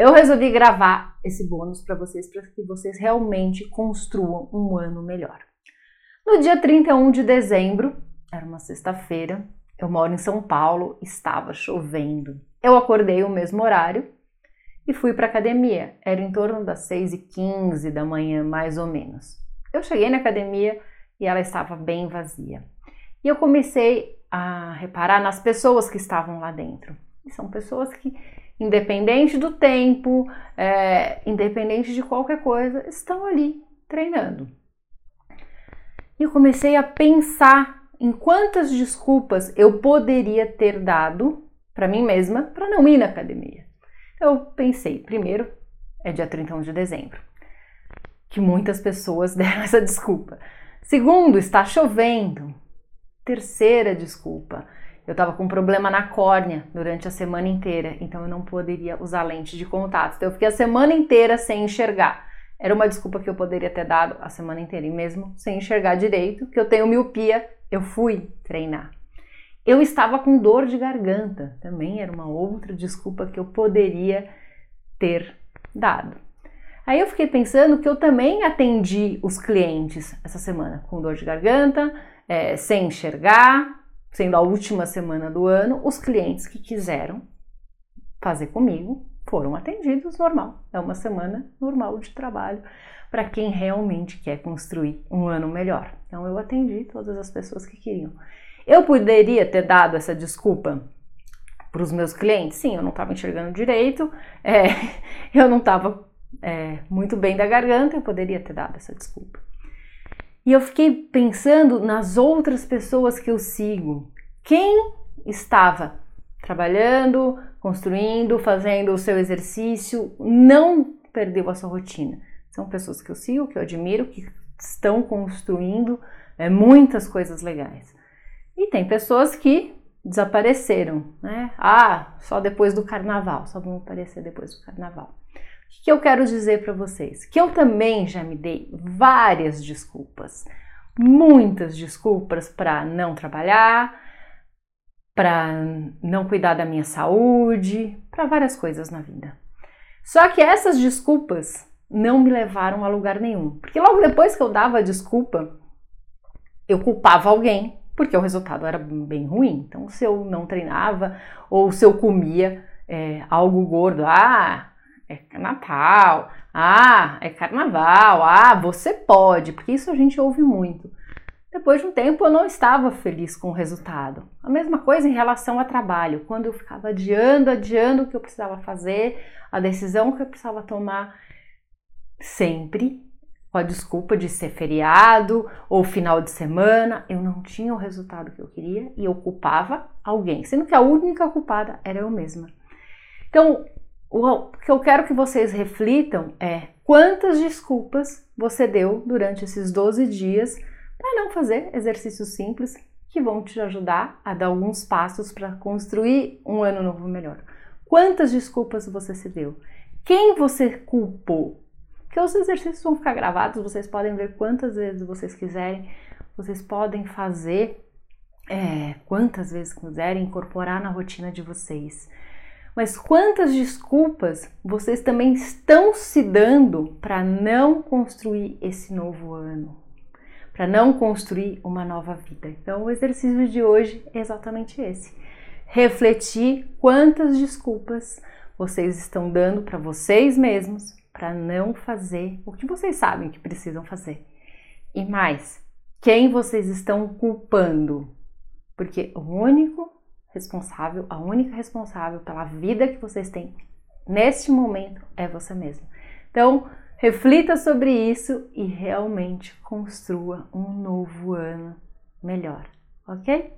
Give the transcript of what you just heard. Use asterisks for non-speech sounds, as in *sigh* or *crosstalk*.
eu resolvi gravar esse bônus para vocês, para que vocês realmente construam um ano melhor. No dia 31 de dezembro, era uma sexta-feira, eu moro em São Paulo, estava chovendo. Eu acordei o mesmo horário e fui para academia. Era em torno das 6h15 da manhã, mais ou menos. Eu cheguei na academia e ela estava bem vazia. E eu comecei a reparar nas pessoas que estavam lá dentro. E são pessoas que independente do tempo, é, independente de qualquer coisa, estão ali treinando. E eu comecei a pensar em quantas desculpas eu poderia ter dado para mim mesma para não ir na academia. Eu pensei, primeiro, é dia 31 de dezembro, que muitas pessoas *laughs* deram essa desculpa. Segundo, está chovendo. Terceira desculpa, eu estava com um problema na córnea durante a semana inteira, então eu não poderia usar lente de contato. Então eu fiquei a semana inteira sem enxergar. Era uma desculpa que eu poderia ter dado a semana inteira, e mesmo sem enxergar direito, que eu tenho miopia, eu fui treinar. Eu estava com dor de garganta, também era uma outra desculpa que eu poderia ter dado. Aí eu fiquei pensando que eu também atendi os clientes essa semana com dor de garganta, é, sem enxergar, sendo a última semana do ano, os clientes que quiseram fazer comigo foram atendidos normal. É uma semana normal de trabalho para quem realmente quer construir um ano melhor. Então eu atendi todas as pessoas que queriam. Eu poderia ter dado essa desculpa para os meus clientes? Sim, eu não estava enxergando direito, é, *laughs* eu não estava é, muito bem da garganta, eu poderia ter dado essa desculpa. E eu fiquei pensando nas outras pessoas que eu sigo. Quem estava trabalhando, construindo, fazendo o seu exercício, não perdeu a sua rotina. São pessoas que eu sigo, que eu admiro, que estão construindo é, muitas coisas legais. E tem pessoas que desapareceram, né? Ah, só depois do carnaval, só vão aparecer depois do carnaval. O que eu quero dizer para vocês? Que eu também já me dei várias desculpas, muitas desculpas para não trabalhar, para não cuidar da minha saúde, para várias coisas na vida. Só que essas desculpas não me levaram a lugar nenhum, porque logo depois que eu dava a desculpa, eu culpava alguém, porque o resultado era bem ruim. Então, se eu não treinava ou se eu comia é, algo gordo, ah, é Natal, ah, é carnaval, ah, você pode, porque isso a gente ouve muito. Depois de um tempo eu não estava feliz com o resultado. A mesma coisa em relação ao trabalho, quando eu ficava adiando, adiando o que eu precisava fazer, a decisão que eu precisava tomar, sempre com a desculpa de ser feriado ou final de semana, eu não tinha o resultado que eu queria e eu culpava alguém, sendo que a única culpada era eu mesma. Então, o que eu quero que vocês reflitam é quantas desculpas você deu durante esses 12 dias para não fazer exercícios simples que vão te ajudar a dar alguns passos para construir um ano novo melhor. Quantas desculpas você se deu? Quem você culpou? Que os exercícios vão ficar gravados, vocês podem ver quantas vezes vocês quiserem, vocês podem fazer é, quantas vezes quiserem, incorporar na rotina de vocês. Mas quantas desculpas vocês também estão se dando para não construir esse novo ano? Para não construir uma nova vida? Então, o exercício de hoje é exatamente esse: refletir quantas desculpas vocês estão dando para vocês mesmos para não fazer o que vocês sabem que precisam fazer. E mais, quem vocês estão culpando? Porque o único responsável, a única responsável pela vida que vocês têm neste momento é você mesmo. Então, reflita sobre isso e realmente construa um novo ano melhor, ok?